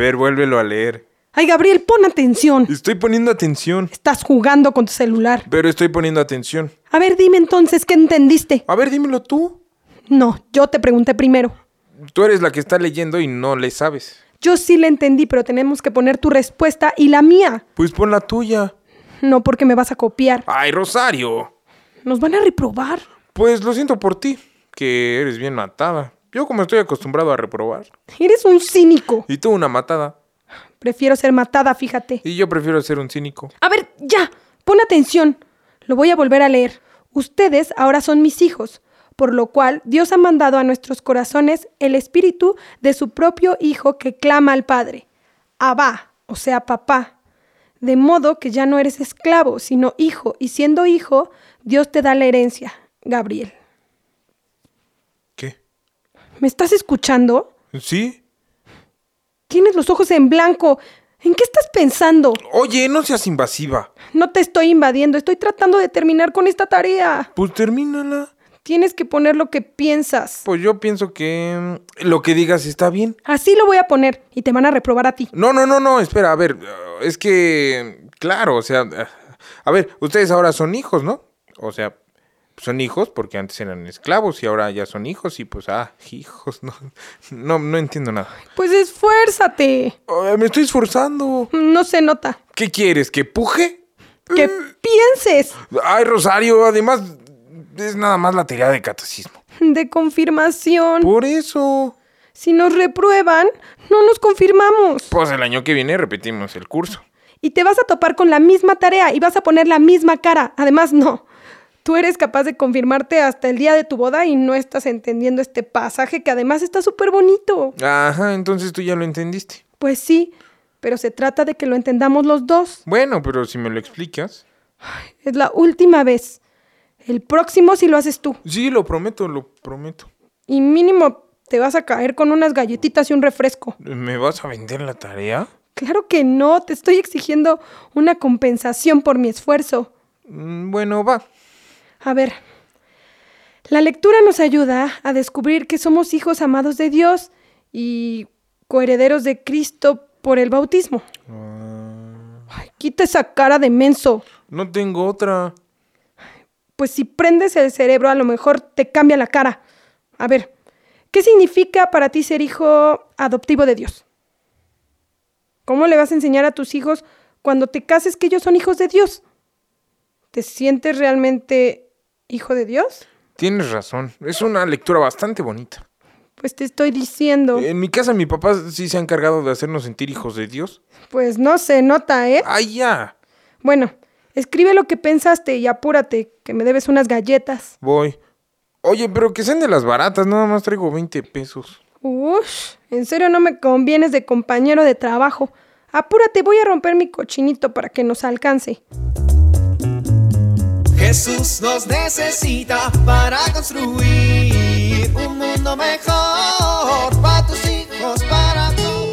Ver, vuélvelo a leer. Ay, Gabriel, pon atención. Estoy poniendo atención. Estás jugando con tu celular. Pero estoy poniendo atención. A ver, dime entonces, ¿qué entendiste? A ver, dímelo tú. No, yo te pregunté primero. Tú eres la que está leyendo y no le sabes. Yo sí le entendí, pero tenemos que poner tu respuesta y la mía. Pues pon la tuya. No porque me vas a copiar. Ay, Rosario. Nos van a reprobar. Pues lo siento por ti, que eres bien matada. Yo como estoy acostumbrado a reprobar. Eres un cínico. Y tú una matada. Prefiero ser matada, fíjate. Y yo prefiero ser un cínico. A ver, ya. Pon atención. Lo voy a volver a leer. Ustedes ahora son mis hijos, por lo cual Dios ha mandado a nuestros corazones el espíritu de su propio Hijo que clama al Padre. Abba, o sea, papá. De modo que ya no eres esclavo, sino hijo, y siendo hijo, Dios te da la herencia, Gabriel. ¿Me estás escuchando? ¿Sí? Tienes los ojos en blanco. ¿En qué estás pensando? Oye, no seas invasiva. No te estoy invadiendo, estoy tratando de terminar con esta tarea. Pues termínala. Tienes que poner lo que piensas. Pues yo pienso que mm, lo que digas está bien. Así lo voy a poner y te van a reprobar a ti. No, no, no, no, espera, a ver, uh, es que, claro, o sea, uh, a ver, ustedes ahora son hijos, ¿no? O sea, son hijos porque antes eran esclavos y ahora ya son hijos y pues, ah, hijos, no, no, no entiendo nada. Pues esfuérzate. Me estoy esforzando. No se nota. ¿Qué quieres, que puje? Que pienses. Ay, Rosario, además es nada más la teoría de catecismo. De confirmación. Por eso. Si nos reprueban, no nos confirmamos. Pues el año que viene repetimos el curso. Y te vas a topar con la misma tarea y vas a poner la misma cara. Además, no. Tú eres capaz de confirmarte hasta el día de tu boda y no estás entendiendo este pasaje que además está súper bonito. Ajá, entonces tú ya lo entendiste. Pues sí, pero se trata de que lo entendamos los dos. Bueno, pero si me lo explicas. Es la última vez. El próximo sí lo haces tú. Sí, lo prometo, lo prometo. Y mínimo te vas a caer con unas galletitas y un refresco. ¿Me vas a vender la tarea? Claro que no, te estoy exigiendo una compensación por mi esfuerzo. Mm, Bueno, va. A ver, la lectura nos ayuda a descubrir que somos hijos amados de Dios y coherederos de Cristo por el bautismo. Ay, quita esa cara de menso. No tengo otra. Pues si prendes el cerebro a lo mejor te cambia la cara. A ver, ¿qué significa para ti ser hijo adoptivo de Dios? ¿Cómo le vas a enseñar a tus hijos cuando te cases que ellos son hijos de Dios? ¿Te sientes realmente hijo de Dios? Tienes razón. Es una lectura bastante bonita. Pues te estoy diciendo. En mi casa mi papá sí se ha encargado de hacernos sentir hijos de Dios. Pues no se nota, ¿eh? ¡Ay, ya! Bueno, escribe lo que pensaste y apúrate, que me debes unas galletas. Voy. Oye, pero que sean de las baratas, nada más traigo 20 pesos. Ush, en serio no me convienes de compañero de trabajo. Apúrate, voy a romper mi cochinito para que nos alcance. Jesús nos necesita para construir un mundo mejor para tus hijos, para todos.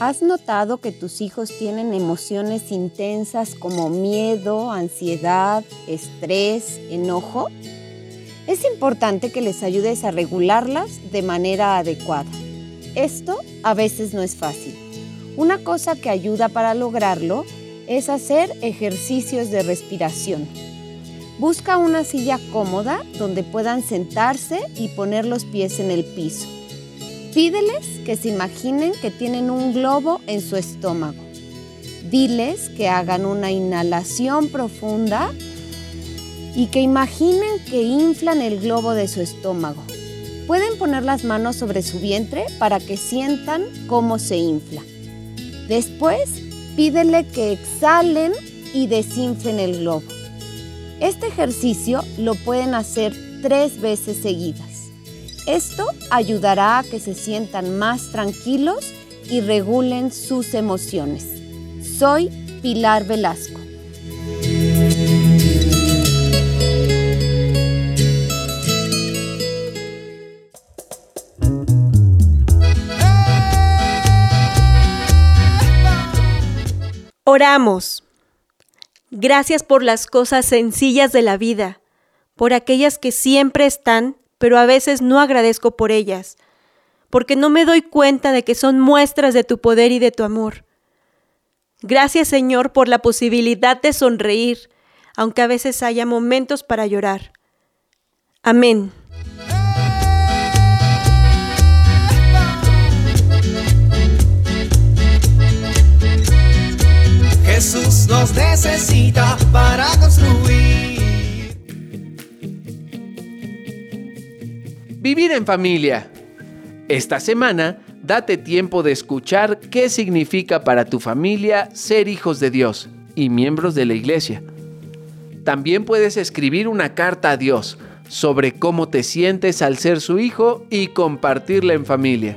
¿Has notado que tus hijos tienen emociones intensas como miedo, ansiedad, estrés, enojo? Es importante que les ayudes a regularlas de manera adecuada. Esto a veces no es fácil. Una cosa que ayuda para lograrlo es hacer ejercicios de respiración. Busca una silla cómoda donde puedan sentarse y poner los pies en el piso. Pídeles que se imaginen que tienen un globo en su estómago. Diles que hagan una inhalación profunda y que imaginen que inflan el globo de su estómago. Pueden poner las manos sobre su vientre para que sientan cómo se infla. Después, pídele que exhalen y desinflen el globo. Este ejercicio lo pueden hacer tres veces seguidas. Esto ayudará a que se sientan más tranquilos y regulen sus emociones. Soy Pilar Velasco. Oramos. Gracias por las cosas sencillas de la vida, por aquellas que siempre están, pero a veces no agradezco por ellas, porque no me doy cuenta de que son muestras de tu poder y de tu amor. Gracias Señor por la posibilidad de sonreír, aunque a veces haya momentos para llorar. Amén. Jesús nos necesita para construir. Vivir en familia. Esta semana, date tiempo de escuchar qué significa para tu familia ser hijos de Dios y miembros de la iglesia. También puedes escribir una carta a Dios sobre cómo te sientes al ser su hijo y compartirla en familia.